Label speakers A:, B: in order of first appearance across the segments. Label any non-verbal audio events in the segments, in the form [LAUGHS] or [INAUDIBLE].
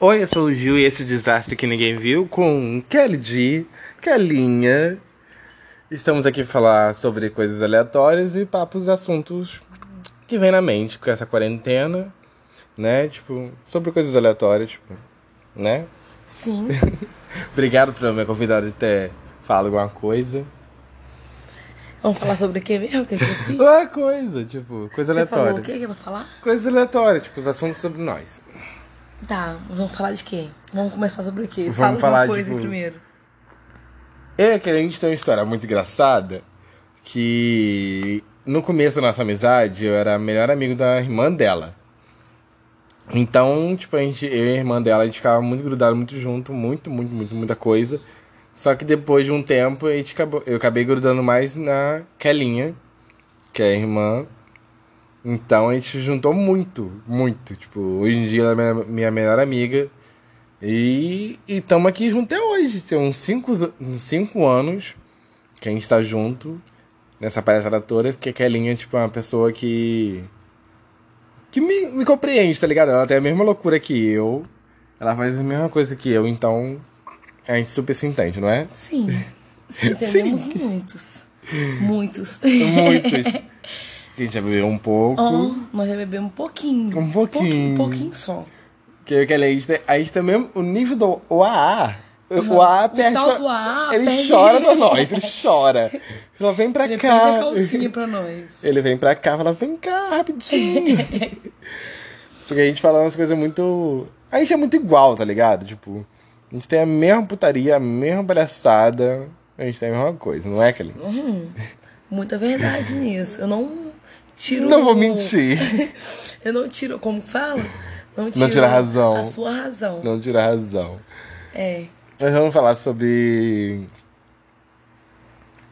A: Oi, eu sou o Gil e esse desastre que ninguém viu com Kelly G, Kelinha. Estamos aqui para falar sobre coisas aleatórias e papos assuntos que vem na mente com essa quarentena, né? Tipo, sobre coisas aleatórias, tipo, né?
B: Sim. [LAUGHS]
A: Obrigado pela minha convidada ter falado alguma coisa.
B: Vamos falar sobre o que mesmo? Que eu esqueci. [LAUGHS]
A: Uma coisa, tipo, coisa
B: Você
A: aleatória.
B: falou o que que é pra falar?
A: Coisas aleatórias, tipo, os assuntos sobre nós.
B: Tá, vamos falar de quê? Vamos começar sobre o quê?
A: Vamos
B: Fala
A: falar,
B: uma coisa
A: tipo,
B: primeiro.
A: É que a gente tem uma história muito engraçada que no começo da nossa amizade eu era melhor amigo da irmã dela. Então, tipo, a gente, eu e a irmã dela, a gente ficava muito grudado, muito junto, muito, muito, muito, muita coisa. Só que depois de um tempo, a gente acabou, eu acabei grudando mais na Kelinha, que é a irmã. Então a gente juntou muito, muito. Tipo, hoje em dia ela é minha, minha melhor amiga. E estamos aqui junto até hoje. Tem uns 5 cinco anos que a gente tá junto nessa palhaçada toda, porque a Kelinha, tipo, é uma pessoa que. que me, me compreende, tá ligado? Ela tem a mesma loucura que eu. Ela faz a mesma coisa que eu, então a gente super se entende, não é?
B: Sim. [LAUGHS] Sim, entendemos muitos. Muitos. [LAUGHS]
A: Muitos. A gente já bebeu um pouco.
B: Oh, nós já bebemos um pouquinho.
A: Um pouquinho.
B: Um pouquinho só.
A: Que eu que a gente, tem- a gente também, o nível do o AA, o AA perde.
B: tal do AA
A: ele
B: perde-
A: chora [LAUGHS] pra nós, ele chora. Ele fala, vem pra
B: Ele
A: cá.
B: perde a calcinha pra nós. [LAUGHS]
A: Ele vem pra cá e fala, vem cá, rapidinho. [LAUGHS] Porque a gente fala umas coisas muito. A gente é muito igual, tá ligado? Tipo, a gente tem a mesma putaria, a mesma palhaçada. A gente tem a mesma coisa, não é, Kelly?
B: Muita verdade nisso. Eu não tiro.
A: Não vou mentir. [LAUGHS]
B: Eu não tiro. Como que fala? Não tiro
A: tira a razão.
B: A sua razão.
A: Não tira a razão.
B: É.
A: Nós vamos falar sobre.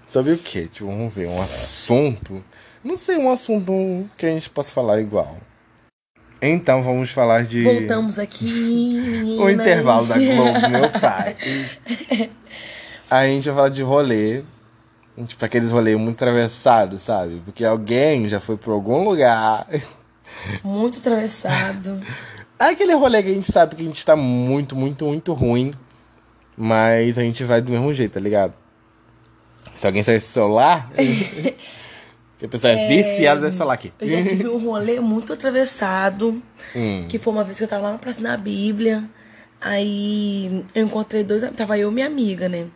A: Sobre o quê? Tipo, vamos ver, um assunto. Não sei, um assunto que a gente possa falar igual. Então vamos falar de.
B: Voltamos aqui, [LAUGHS] meninas.
A: O intervalo da Globo, meu [LAUGHS] pai. A gente vai falar de rolê. Tipo, aqueles rolês muito atravessados, sabe? Porque alguém já foi pra algum lugar.
B: Muito atravessado. [LAUGHS]
A: Aquele rolê que a gente sabe que a gente tá muito, muito, muito ruim. Mas a gente vai do mesmo jeito, tá ligado? Se alguém sair esse celular. [LAUGHS] que a pessoa é viciada desse celular aqui.
B: Eu já tive um rolê muito atravessado.
A: Hum.
B: Que foi uma vez que eu tava lá pra assinar a Bíblia. Aí eu encontrei dois. Tava eu e minha amiga, né?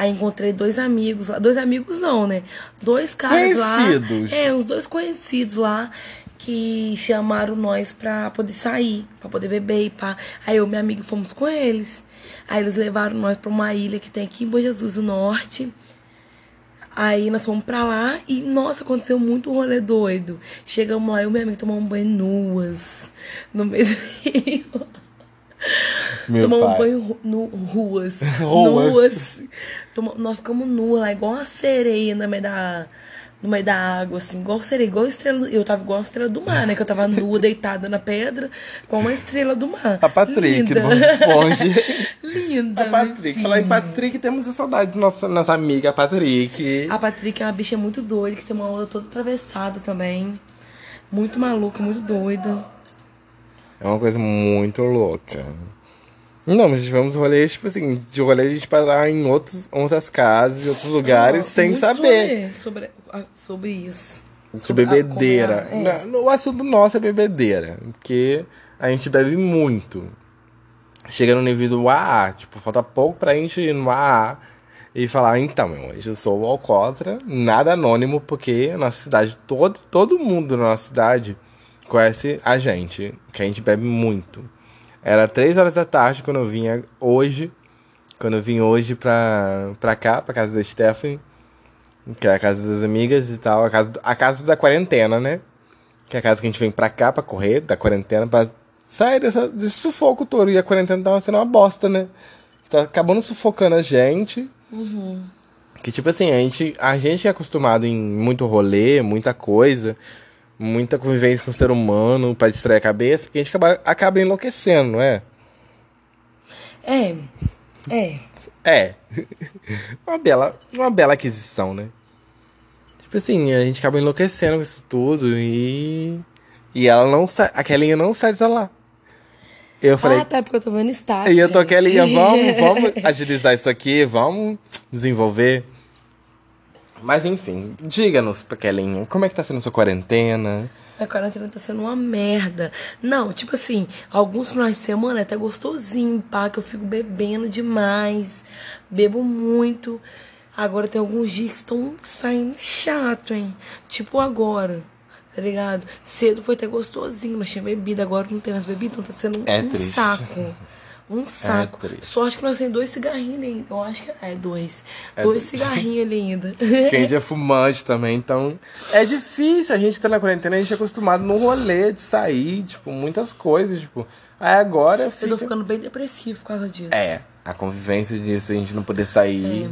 B: Aí encontrei dois amigos lá. Dois amigos não, né? Dois caras
A: Conhecidos.
B: lá. É, uns dois conhecidos lá. Que chamaram nós pra poder sair, pra poder beber e pá. Aí eu e minha amiga fomos com eles. Aí eles levaram nós pra uma ilha que tem aqui em Bom Jesus do Norte. Aí nós fomos pra lá e, nossa, aconteceu muito rolê doido. Chegamos lá, eu e minha amiga tomamos banho nuas no meio do [LAUGHS] rio.
A: Meu
B: tomamos
A: pai.
B: banho nu, [LAUGHS] ruas.
A: Ruas.
B: nuas. Toma- nós ficamos nuas lá, igual uma sereia no meio da, no meio da água, assim, igual sereia, igual estrela. Eu tava igual uma estrela do mar, né? Que eu tava nua, [LAUGHS] deitada na pedra, igual uma estrela do mar.
A: A Patrick,
B: Linda.
A: do. [LAUGHS]
B: Linda.
A: A Patrick. Falar em. Patrick, temos a saudade da nossa, nossa amiga Patrick.
B: A Patrick é uma bicha muito doida, que tem uma onda toda atravessada também. Muito maluca, muito doida.
A: É uma coisa muito louca. Não, mas tivemos rolês, tipo assim, de rolê a gente parar em outros, outras casas, em outros lugares,
B: Ah,
A: sem saber.
B: Sobre, sobre, ah, sobre isso.
A: Sobre bebedeira.
B: a- é
A: O assunto nosso é bebedeira. Porque a gente bebe muito. Chega no nível do AA. Tipo, falta pouco pra gente ir no AA e falar, então, meu, hoje eu sou o alcoólatra, nada anônimo, porque a nossa cidade, todo, todo mundo na nossa cidade conhece a gente, que a gente bebe muito. Era três horas da tarde quando eu vinha hoje. Quando eu vim hoje pra, pra cá, pra casa da Stephanie. Que é a casa das amigas e tal. A casa, a casa da quarentena, né? Que é a casa que a gente vem pra cá pra correr, da quarentena, pra sair dessa, desse sufoco todo. E a quarentena tava sendo uma bosta, né? Tá acabando sufocando a gente. Que tipo assim, a gente, a gente é acostumado em muito rolê, muita coisa, muita convivência com o ser humano pra distrair a cabeça, porque a gente acaba, acaba enlouquecendo, não é?
B: É, é.
A: É. [LAUGHS] uma bela, uma bela aquisição, né? Tipo assim, a gente acaba enlouquecendo com isso tudo e. E ela não sai. A Kelly não sai de lá. Eu falei,
B: ah, tá, porque eu tô vendo status.
A: e eu tô. Kelinha, vamos, [LAUGHS] vamos agilizar isso aqui, vamos desenvolver. Mas enfim, diga-nos, Kelinha, como é que tá sendo sua quarentena?
B: A quarentena tá sendo uma merda. Não, tipo assim, alguns finais de semana é até gostosinho, pá, que eu fico bebendo demais. Bebo muito. Agora tem alguns dias que estão saindo chato, hein? Tipo agora, tá ligado? Cedo foi até gostosinho, mas tinha bebida. Agora não tem mais bebida, então tá sendo
A: É
B: um
A: triste.
B: saco. Um saco.
A: triste.
B: Sorte que nós temos dois cigarrinhos ali. Eu acho que é dois. dois
A: triste.
B: cigarrinhos ali ainda. [LAUGHS]
A: Que a gente é fumante também, então é difícil. A gente que tá na quarentena, a gente é acostumado no rolê de sair, tipo, muitas coisas, tipo. Aí agora
B: Eu
A: fica...
B: tô ficando bem depressivo por causa disso.
A: É, a convivência disso, a gente não poder sair.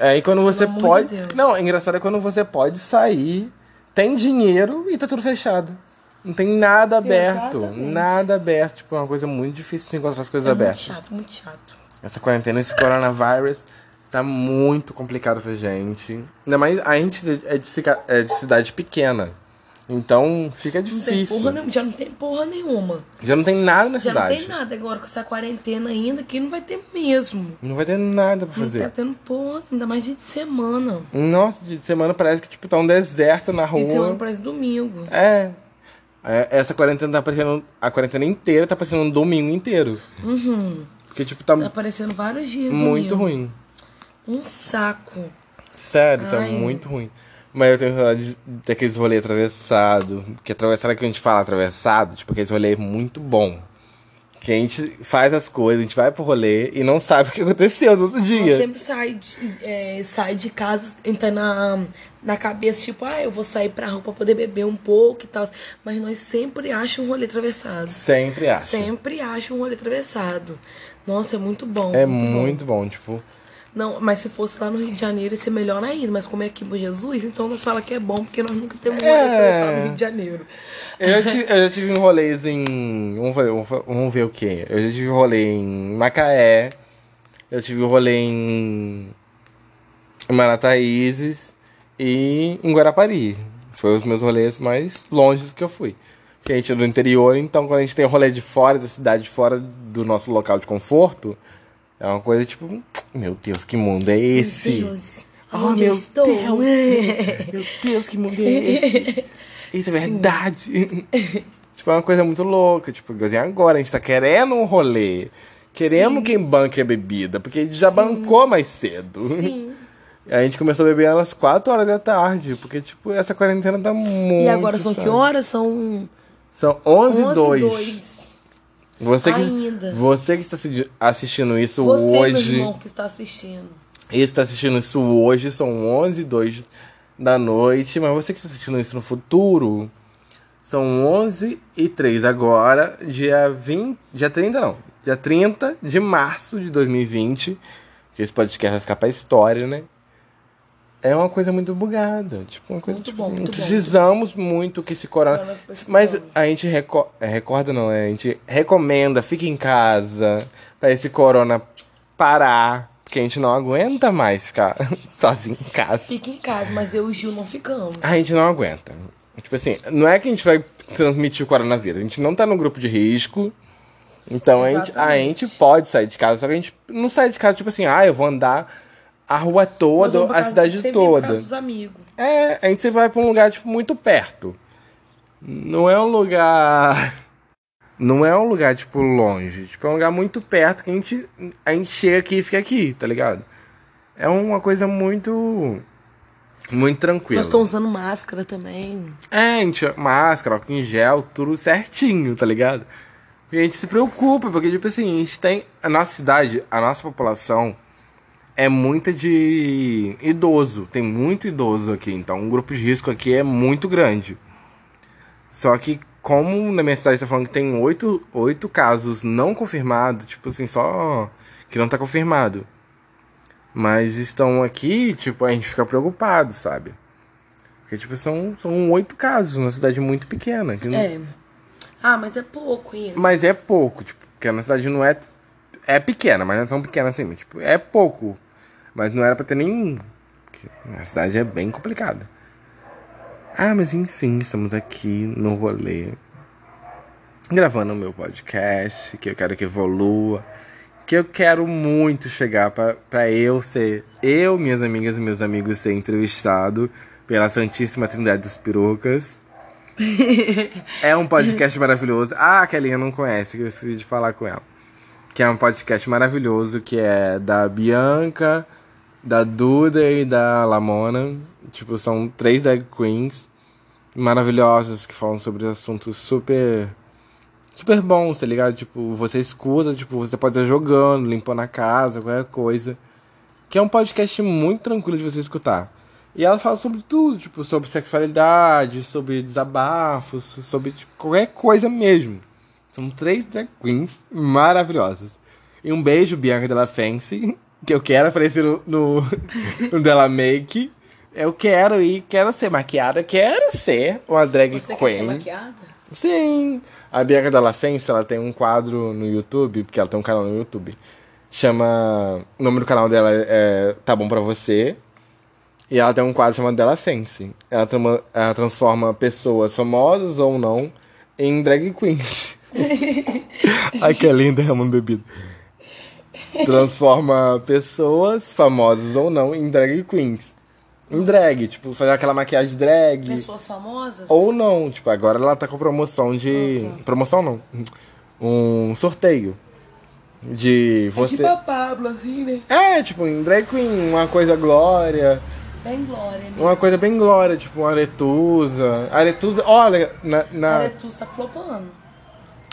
A: Aí quando você
B: de
A: pode.
B: Deus.
A: não, é engraçado é quando você pode sair, tem dinheiro e tá tudo fechado. Não tem nada aberto.
B: Exatamente.
A: Nada aberto. Tipo, é uma coisa muito difícil de encontrar as coisas
B: É muito
A: abertas.
B: chato, muito chato.
A: Essa quarentena, esse coronavírus tá muito complicado pra gente. Ainda mais a gente é de, é de cidade pequena. Então fica
B: Não tem
A: difícil.
B: porra nenhuma, já não tem porra nenhuma.
A: Já não tem nada na
B: Já
A: cidade.
B: não tem nada agora com essa quarentena ainda, que não vai ter mesmo.
A: Não vai ter nada pra
B: Não
A: fazer.
B: tá tendo porra, ainda mais dia de semana.
A: Nossa, de semana parece que tipo, tá um deserto na
B: Dia de semana
A: rua.
B: parece domingo.
A: É. É, Essa quarentena tá parecendo. A quarentena inteira tá parecendo um domingo inteiro.
B: Uhum.
A: Porque, tipo, tá
B: Tá aparecendo vários dias
A: muito
B: domingo.
A: ruim.
B: Um saco.
A: Sério, tá
B: Ai.
A: muito ruim. Mas eu tenho saudade de- daqueles rolês atravessados. Que atravessado que a gente fala atravessado, tipo, aqueles rolês muito bom. Que a gente faz as coisas, a gente vai pro rolê e não sabe [LAUGHS] o que aconteceu no outro dia.
B: sempre sai de, é, sai de casa, entra na, na cabeça, tipo, ah, eu vou sair pra rua pra poder beber um pouco e tal. Mas nós sempre achamos um rolê atravessado.
A: Sempre acho.
B: Sempre acham um rolê atravessado. Nossa, é muito bom.
A: É
B: muito bom.
A: muito bom, tipo.
B: Não, mas se fosse lá no Rio de Janeiro ia ser melhor ainda. Mas como é aqui em Jesus, então nós fala que é bom, porque nós nunca temos um rolê
A: É.
B: atravessado no Rio de Janeiro.
A: Eu já tive, eu já tive um rolês em. Vamos ver, vamos ver o que? Eu já tive um rolê em Macaé. Eu tive um rolê em. em Marataízes e em Guarapari. Foi os meus rolês mais longes que eu fui. Porque a gente é do interior, então quando a gente tem rolê de fora da cidade, fora do nosso local de conforto, é uma coisa tipo, meu Deus, que mundo é esse?
B: Meu Deus,
A: Oh,
B: onde
A: meu
B: eu estou?
A: Deus. Meu Deus, que mundo é [LAUGHS] esse? Isso é verdade. [LAUGHS] tipo, é uma coisa muito louca. Tipo, assim, agora a gente tá querendo um rolê. Queremos quem banque a bebida, porque a gente já bancou mais cedo.
B: Sim. [LAUGHS]
A: A gente começou a beber às 4 horas da tarde, porque, tipo, essa quarentena tá muito.
B: E agora são
A: sabe?
B: que horas? São
A: São 11 e
B: 11
A: 2.
B: e 2.
A: Você que,
B: Ainda.
A: você que está assi- assistindo isso
B: Você, meu
A: hoje.
B: irmão, que está assistindo.
A: E está assistindo isso hoje, são 11 e 2 da noite, mas você que está assistindo isso no futuro, são 11 e 3 agora, dia 20, dia 30 não, dia 30 de março de 2020, que esse podcast vai ficar pra história, né? É uma coisa muito bugada, tipo, uma coisa
B: Muito
A: tipo
B: bom,
A: assim,
B: muito bom.
A: precisamos muito que esse corona... Mas a gente reco... é, recorda não, é, a gente recomenda, fique em casa, pra esse corona parar, porque a gente não aguenta mais ficar [LAUGHS] sozinho em casa.
B: Fica em casa, mas eu e o Gil não ficamos.
A: A gente não aguenta. Tipo assim, não é que a gente vai transmitir o coronavírus, a gente não tá no grupo de risco. Então a gente, a gente pode sair de casa, só que a gente não sai de casa, tipo assim, ah, eu vou andar a rua toda, a cidade toda.
B: dos amigos.
A: É, a gente vai pra um lugar, tipo, muito perto. Não é um lugar. Não é um lugar, tipo, longe. Tipo, é um lugar muito perto que a gente, a gente chega aqui e fica aqui, tá ligado? É uma coisa muito. Muito tranquila.
B: Nós estamos usando máscara também.
A: É, a gente, máscara, álcool em gel, tudo certinho, tá ligado? E a gente se preocupa, porque, tipo assim, a gente tem. A nossa cidade, a nossa população é muita de idoso. Tem muito idoso aqui. Então, o grupo de risco aqui é muito grande. Só que, como na minha cidade tá falando que tem oito, oito casos não confirmados, tipo assim, só que não tá confirmado. Mas estão aqui, tipo, a gente fica preocupado, sabe? Porque, tipo, são, são oito casos numa cidade muito pequena. que não-
B: É. Ah, mas é pouco ainda.
A: Mas é pouco, tipo, porque a cidade não é. É pequena, mas não é tão pequena assim. Mas, tipo, é pouco. Mas não era pra ter nenhum. A cidade é bem complicada. Ah, mas enfim, estamos aqui no rolê. gravando o meu podcast, que eu quero que evolua, que eu quero muito chegar para eu ser, eu, minhas amigas e meus amigos ser entrevistado pela Santíssima Trindade dos Perucas. [LAUGHS] é um podcast maravilhoso. Ah, a Kelinha não conhece, que eu esqueci de falar com ela. Que é um podcast maravilhoso, que é da Bianca, da Duda e da Lamona. Tipo, são três drag queens maravilhosas que falam sobre assuntos super super bons, tá ligado? Tipo, você escuta, tipo, você pode estar jogando, limpando a casa, qualquer coisa. Que é um podcast muito tranquilo de você escutar. E elas falam sobre tudo, tipo, sobre sexualidade, sobre desabafos, sobre tipo, qualquer coisa mesmo. São três drag queens maravilhosas. E um beijo, Bianca Della Fancy, [LAUGHS] que eu quero aparecer no, no, [LAUGHS] no Della Make. Eu quero ir, quero ser maquiada, quero ser uma drag
B: Você
A: queen.
B: quer ser maquiada?
A: Sim. A Bianca Della Fence, ela tem um quadro no YouTube, porque ela tem um canal no YouTube. Chama. O nome do canal dela é Tá Bom Pra Você. E ela tem um quadro chamado Della Fence. Ela, trama- ela transforma pessoas famosas ou não em drag queens. [LAUGHS] Ai, que linda, é uma bebida. Transforma pessoas famosas ou não em drag queens. Em drag, tipo, fazer aquela maquiagem drag.
B: Pessoas famosas?
A: Ou não, tipo, agora ela tá com promoção de.
B: Ah, tá.
A: Promoção não. Um sorteio. De você.
B: Tipo a Pablo, assim, né?
A: É, tipo, em drag queen, uma coisa glória.
B: Bem glória mesmo.
A: Uma coisa bem glória, tipo, uma aretusa. Aretusa, olha, na. na-
B: Aretus tá flopando.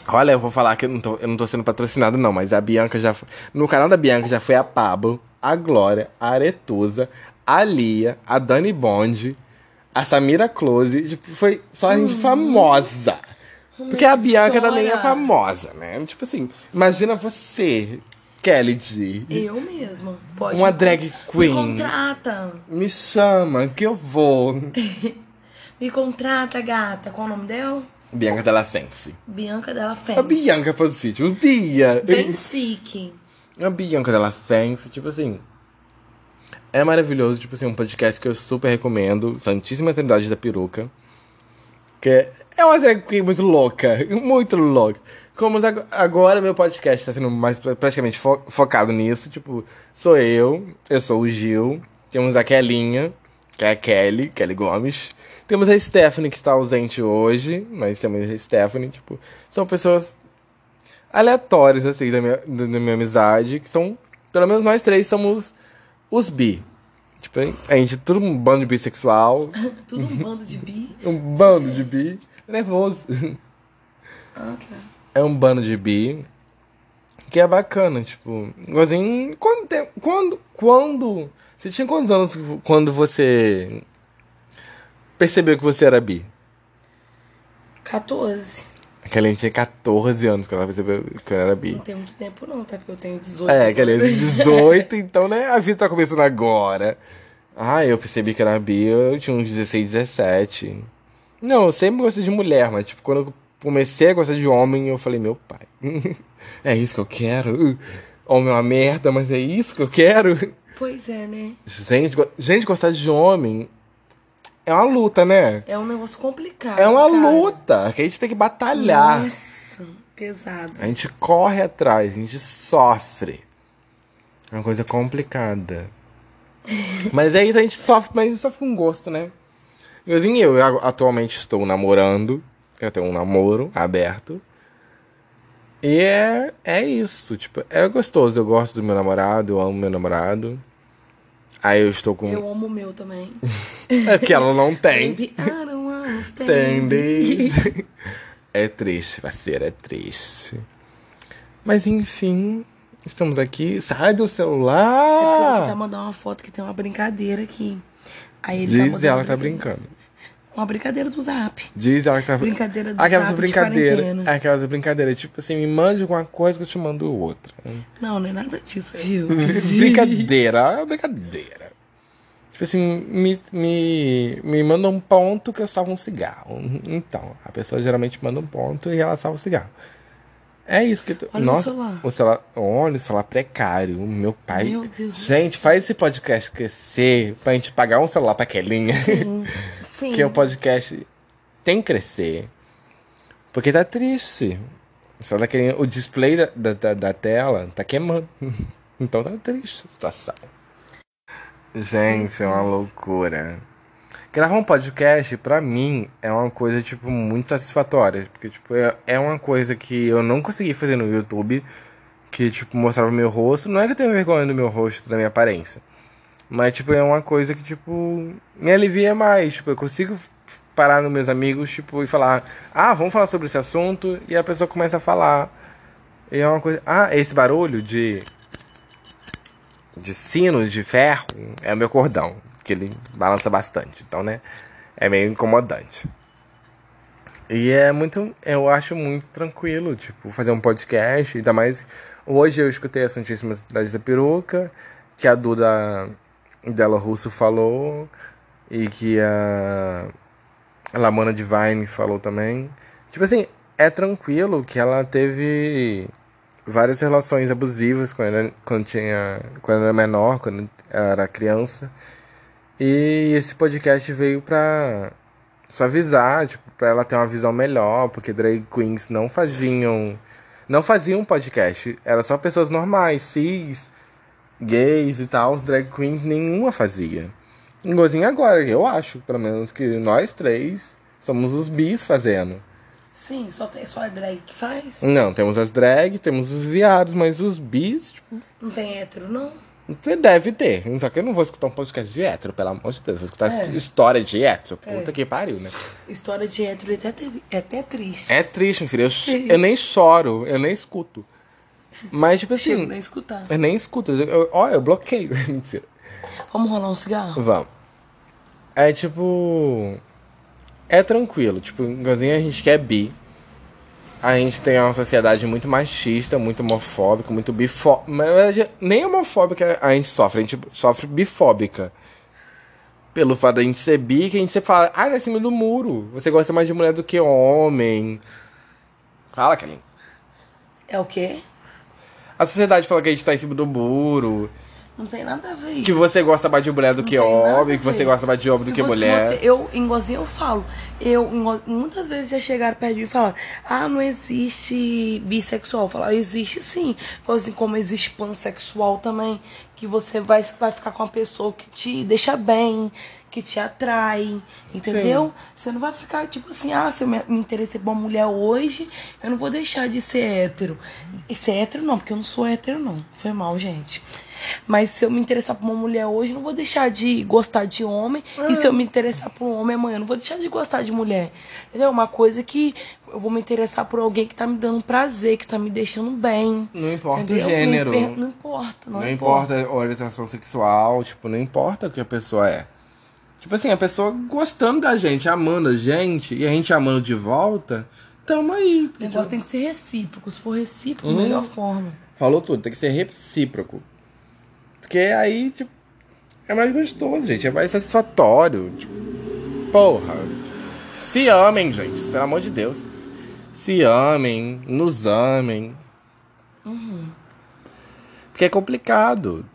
A: Olha, eu vou falar que eu não, tô, eu não tô sendo patrocinado, não, mas a Bianca já. foi- No canal da Bianca já foi a Pablo, a Glória, a Aretusa, a Lia, a Dani Bond, a Samira Close. Tipo, foi só gente famosa. Porque a Bianca também é
B: Chora.
A: famosa, né? Tipo assim, imagina você, Kelly G.
B: Eu mesma. Pode
A: Uma
B: me-
A: drag
B: Me
A: queen.
B: contrata.
A: Me chama, que eu vou. [LAUGHS]
B: Me contrata, gata. Qual o nome dela?
A: Bianca Della Fence.
B: Bianca Della Fence.
A: A Bianca Positivo, Bia.
B: Bem chique.
A: A Bianca Della Fence, tipo assim. É maravilhoso, tipo assim, um podcast que eu super recomendo. Santíssima Trindade da Peruca. Que é- é uma drag queen muito louca. [LAUGHS] Muito louca. Como ag- agora meu podcast tá sendo mais pra- praticamente fo- focado nisso. Tipo, sou eu, eu sou o Gil. Temos a Kelinha, que é a Kelly, Kelly Gomes. Temos a Stephanie, que está ausente hoje. Mas temos a Stephanie, tipo, são pessoas aleatórios, assim, da minha, da minha amizade, que são, pelo menos nós três somos os bi. Tipo, a gente é tudo um bando de bissexual, [LAUGHS]
B: Tudo um bando de bi. [LAUGHS]
A: um bando de bi, nervoso.
B: Ah, tá.
A: É um bando de bi, que é bacana, tipo, igualzinho, quando, tem- quando, quando, você tinha quantos anos quando você percebeu que você era bi?
B: 14.
A: Aquela gente tinha 14 anos quando ela percebeu que ela era bi.
B: Não tem muito tempo não, tá? Porque eu tenho 18.
A: É, aquele 18, então, né? A vida tá começando agora. Ah, eu percebi que era bi, eu tinha uns 16, 17. Não, eu sempre gostei de mulher, mas, tipo, quando eu comecei a gostar de homem, eu falei, meu pai, [LAUGHS] é isso que eu quero? Homem é uma merda, mas é isso que eu quero?
B: Pois é, né?
A: Gente, gente gostar de homem é uma luta, né?
B: É um negócio complicado.
A: É uma
B: cara.
A: luta que a gente tem que batalhar.
B: Nossa, pesado.
A: A gente corre atrás, a gente sofre. É uma coisa complicada. [LAUGHS] mas aí a gente sofre, mas a gente sofre com gosto, né? Igualzinho eu, eu atualmente estou namorando. Eu tenho um namoro aberto. E é, é isso, tipo, é gostoso. Eu gosto do meu namorado, eu amo meu namorado. Aí eu estou com.
B: Eu amo o meu também. [LAUGHS]
A: É que ela não tem.
B: Baby, I don't understand.
A: Entende? É triste, parceira, é triste. Mas enfim, estamos aqui. Sai do
B: É porque
A: celular!
B: tá mandando uma foto que tem uma brincadeira aqui. Aí ele tá
A: Diz
B: mandando
A: ela que tá brincando.
B: Uma brincadeira do zap.
A: Diz ela que tá
B: Brincadeira do
A: Aquelas
B: zap de
A: brincadeiras. Aquelas brincadeiras, tipo assim, me mande alguma coisa que eu te mando outra.
B: Não, não é nada disso, viu? [LAUGHS]
A: brincadeira, é brincadeira. Tipo assim, me, me, me manda um ponto que eu salvo um cigarro. Então, a pessoa geralmente manda um ponto e ela salva o cigarro. É isso que tu...
B: Olha o
A: Nossa,
B: celular.
A: o celular. Olha o celular precário. O meu pai.
B: Meu Deus
A: Gente, faz esse podcast crescer pra gente pagar um celular pra Kelinha.
B: Sim. [LAUGHS] Sim.
A: que o podcast tem que crescer. Porque tá triste. Só tá querendo, o display da, da, da tela tá queimando. [LAUGHS] então tá triste a situação. Gente, é uma loucura. Gravar um podcast, pra mim, é uma coisa, tipo, muito satisfatória. Porque, tipo, é, é uma coisa que eu não consegui fazer no YouTube. Que, tipo, mostrava o meu rosto. Não é que eu tenho vergonha do meu rosto, da minha aparência. Mas, tipo, é uma coisa que, tipo, me alivia mais. Tipo, eu consigo parar nos meus amigos, tipo, e falar, ah, vamos falar sobre esse assunto, e a pessoa começa a falar. E é uma coisa. Ah, esse barulho de. De sinos de ferro é o meu cordão, que ele balança bastante. Então, né? É meio incomodante. E é muito. Eu acho muito tranquilo, tipo, fazer um podcast. Ainda mais. Hoje eu escutei a Santíssima Cidade da Peruca, que a Duda Dela Russo falou e que a Lamona Divine falou também. Tipo assim, é tranquilo que ela teve várias relações abusivas quando, ela, quando, tinha, quando era menor, quando era criança. E esse podcast veio pra suavizar, tipo, pra ela ter uma visão melhor, porque drag queens não faziam não faziam podcast, era só pessoas normais, cis, gays e tal, os drag queens nenhuma fazia. Igualzinho agora, eu acho, pelo menos que nós três somos os bis fazendo.
B: Sim, só tem só a drag que faz?
A: Não, temos as drag, temos os viados, mas os bis, tipo.
B: Não tem hétero, não?
A: Deve ter. Só que eu não vou escutar um podcast de hétero, pelo amor de Deus. Vou escutar é. história de hétero. Puta é. que pariu, né?
B: História de hétero é até, é até triste.
A: É triste, meu filho. Eu, eu nem choro, eu nem escuto. Mas, tipo assim. Chego
B: nem escutar.
A: Eu nem escuto. Eu, ó, eu bloqueio. [LAUGHS] Mentira.
B: Vamos rolar um cigarro?
A: Vamos. É tipo. É tranquilo. Tipo, igualzinho a gente quer bi. A gente tem uma sociedade muito machista, muito homofóbica, muito bifóbica. Mas nem homofóbica a gente sofre, a gente sofre bifóbica. Pelo fato da gente ser bi, que a gente sempre fala, ah, é cima do muro. Você gosta mais de mulher do que homem. Fala, Kelly.
B: É o quê?
A: A sociedade fala que a gente tá em cima do muro.
B: Não tem nada a ver isso.
A: Que você gosta mais de mulher do não que homem, que você gosta mais de homem do que você, mulher.
B: Você, eu, em Gozinho, eu falo. Eu, muitas vezes já chegaram perto de mim e falaram: Ah, não existe bissexual. Falar, existe sim. Assim como existe pansexual também. Que você vai, vai ficar com uma pessoa que te deixa bem, que te atrai, entendeu? Sim. Você não vai ficar tipo assim, ah, se eu me, me interessei por uma mulher hoje, eu não vou deixar de ser hétero. E ser hétero não, porque eu não sou hétero, não. Foi mal, gente. Mas se eu me interessar por uma mulher hoje, não vou deixar de gostar de homem. E se eu me interessar por um homem amanhã, não vou deixar de gostar de mulher. Entendeu? Uma coisa que eu vou me interessar por alguém que tá me dando prazer, que tá me deixando bem.
A: Não importa entendeu? o gênero.
B: Não, não importa. Não,
A: não importa. importa a orientação sexual, tipo, não importa o que a pessoa é. Tipo assim, a pessoa gostando da gente, amando a gente, e a gente amando de volta, tamo aí.
B: O negócio tipo... tem que ser recíproco. Se for recíproco, hum, melhor forma.
A: Falou tudo, tem que ser recíproco. Porque aí, tipo, é mais gostoso, gente. É mais satisfatório. Tipo, porra. Se amem, gente. Pelo amor de Deus. Se amem, nos amem.
B: Uhum.
A: Porque é complicado.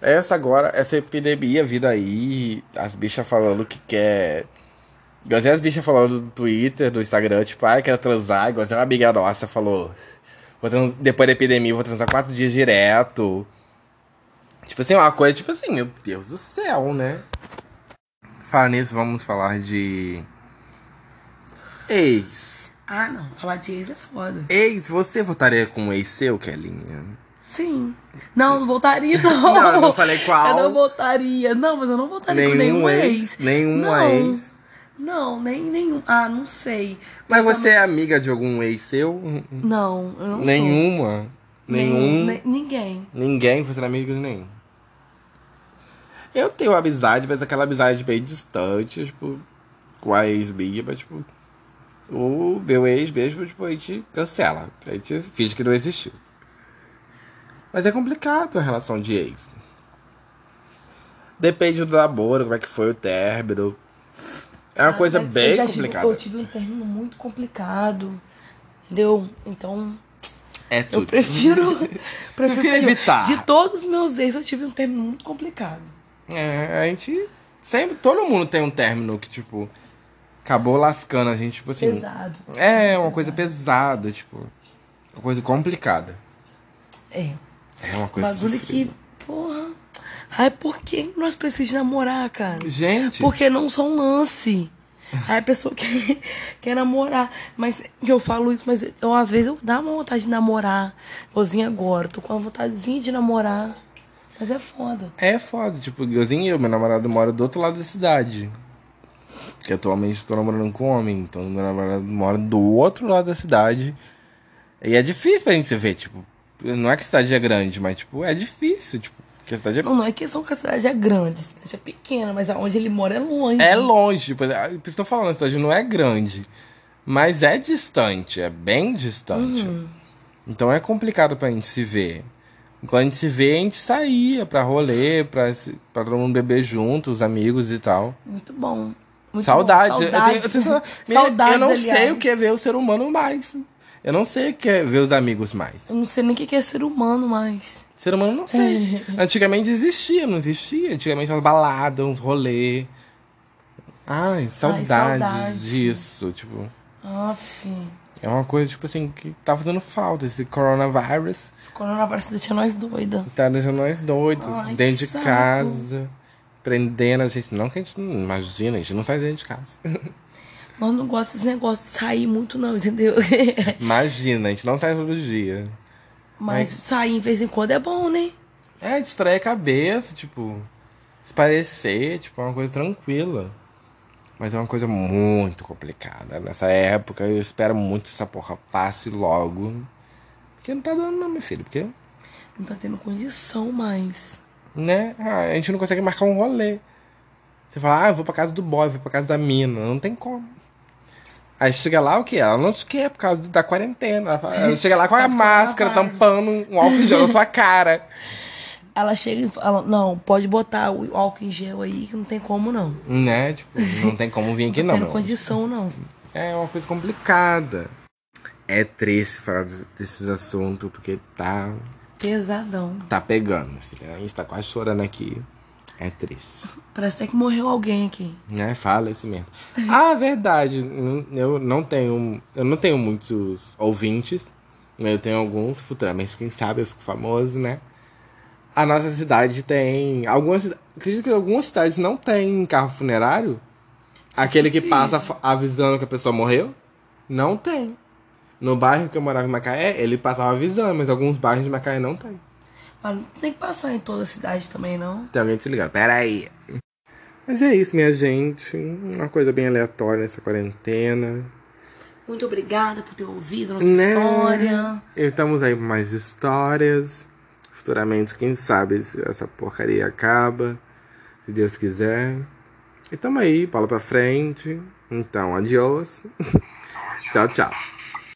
A: Essa agora, essa epidemia vida aí, as bichas falando que quer. Igualzinho as bichas falando do Twitter, do Instagram, tipo, ah, quero transar. Igualzinho uma amiga nossa falou. Trans... Depois da epidemia, vou transar quatro dias direto. Tipo assim, uma coisa, tipo assim, meu Deus do céu, né? Falar nisso, vamos falar de. Ex.
B: Ah, não. Falar de ex é foda.
A: Ex, você votaria com um ex seu, Kelinha?
B: Sim. Não, não voltaria, não.
A: não, eu não falei qual.
B: Eu não voltaria. Não, mas eu não voltaria nenhum com nenhum ex. ex.
A: Nenhum não. ex.
B: Não, nem nenhum. Ah, não sei.
A: Mas eu você também... é amiga de algum ex seu?
B: Não, eu não
A: Nenhuma?
B: Sou.
A: Nenhum?
B: ninguém.
A: Ninguém? Você é amiga de nenhum? Eu tenho amizade, mas aquela amizade bem distante, tipo, com a ex-minha, mas, tipo, o meu ex mesmo, tipo, a gente cancela. A gente finge que não existiu. Mas é complicado a relação de ex. Depende do namoro, como é que foi o término. É uma ah, coisa bem eu complicada.
B: Tive, eu tive um término muito complicado. Entendeu? Então.
A: É tudo.
B: Eu prefiro. [LAUGHS] prefiro evitar. De todos os meus ex, eu tive um término muito complicado.
A: É, a gente. Sempre. Todo mundo tem um término que, tipo. acabou lascando a gente, tipo assim.
B: Pesado.
A: É, uma coisa pesada, tipo. Uma coisa complicada.
B: É.
A: É uma coisa.
B: Bagulho
A: sofrida.
B: que, porra. Ai, por que nós precisamos namorar, cara?
A: Gente.
B: Porque não só um lance. Aí a pessoa quer, [LAUGHS] quer namorar. Mas eu falo isso, mas eu, às vezes eu dá uma vontade de namorar. Igualzinho agora, tô com uma vontadezinha de namorar. Mas é foda.
A: É foda, tipo, igualzinho eu, meu namorado mora do outro lado da cidade. Que atualmente estou namorando com um homem, então meu namorado mora do outro lado da cidade. E é difícil pra gente se ver, tipo, não é que a cidade é grande, mas tipo, é difícil, tipo, porque a cidade é,
B: Não, não é questão que a cidade é grande, a cidade é pequena, mas aonde ele mora é longe.
A: é longe, tipo, é- por isso que eu tô falando, a cidade não é grande, mas é distante, é bem distante. Então é complicado pra gente se ver. Quando a gente se vê, a gente saía pra rolê, pra, pra todo mundo beber junto, os amigos e tal.
B: Muito bom. Muito
A: Saudades.
B: Bom.
A: Eu, tenho, eu, tenho, [LAUGHS]
B: Saudades. Saudades,
A: eu não sei
B: aliás.
A: o que é ver o ser humano mais. Eu não sei o que é ver os amigos mais.
B: Eu não sei nem o que é ser humano mais.
A: Ser humano eu não sei. [LAUGHS] Antigamente existia, não existia. Antigamente umas baladas, uns rolê. Ai, saudade,
B: saudade.
A: disso. Tipo,
B: Aff.
A: É uma coisa, tipo assim, que tá fazendo falta. Esse coronavírus
B: Esse coronavírus deixa nós doida.
A: tá deixando nós doidos.
B: Ai,
A: dentro de
B: saco.
A: casa. Prendendo a gente. Não que a gente não imagina, a gente não sai dentro de casa. [LAUGHS]
B: Nós não gostamos desse negócio de sair muito, não, entendeu? [LAUGHS]
A: Imagina, a gente não sai todo dia.
B: Mas sair em vez em quando é bom, né?
A: É, distrair a cabeça, tipo, esparecer, tipo, é uma coisa tranquila. Mas é uma coisa muito complicada. Nessa época, eu espero muito que essa porra passe logo. Porque não tá dando não, meu filho. Porque,
B: Não tá tendo condição mais.
A: né, a gente não consegue marcar um rolê. Você fala, ah, eu vou pra casa do boy, vou pra casa da mina. Não tem como. Aí chega lá, o quê? Ela não te quer por causa da quarentena. Ela, fala- ela chega lá com a
B: Tá
A: máscara, tampando um álcool gel na sua cara. [LAUGHS]
B: Ela chega e fala, não, pode botar o álcool em gel aí, que não tem como não.
A: Né? Tipo, não tem como vir [LAUGHS] aqui
B: Não
A: não. meu.
B: condição, não.
A: É uma coisa complicada. É triste falar des- desses assuntos, porque tá,
B: Pesadão.
A: tá pegando, filha. A gente tá quase chorando aqui. É triste.
B: Parece até que morreu alguém aqui.
A: Né? Fala isso mesmo. [LAUGHS] Ah, verdade. Eu não tenho. Eu não tenho muitos ouvintes. Eu tenho alguns. Futuramente, quem sabe, eu fico famoso, né? A nossa cidade tem. Algumas. Acredito que algumas cidades não tem carro funerário. Aquele que
B: Possível.
A: passa avisando que a pessoa morreu. Não tem. No bairro que eu morava em Macaé, ele passava avisando, mas alguns bairros de Macaé não tem.
B: Mas não tem que passar em toda a cidade também, não.
A: Tem alguém te ligando. Pera aí. Mas é isso, minha gente. Uma coisa bem aleatória nessa quarentena.
B: Muito obrigada por ter ouvido a nossa
A: Né?
B: história.
A: Estamos aí com mais histórias. Futuramente, quem sabe se essa porcaria acaba. Se Deus quiser. E tamo aí, bola pra frente. Então, adiós. [LAUGHS] tchau, tchau.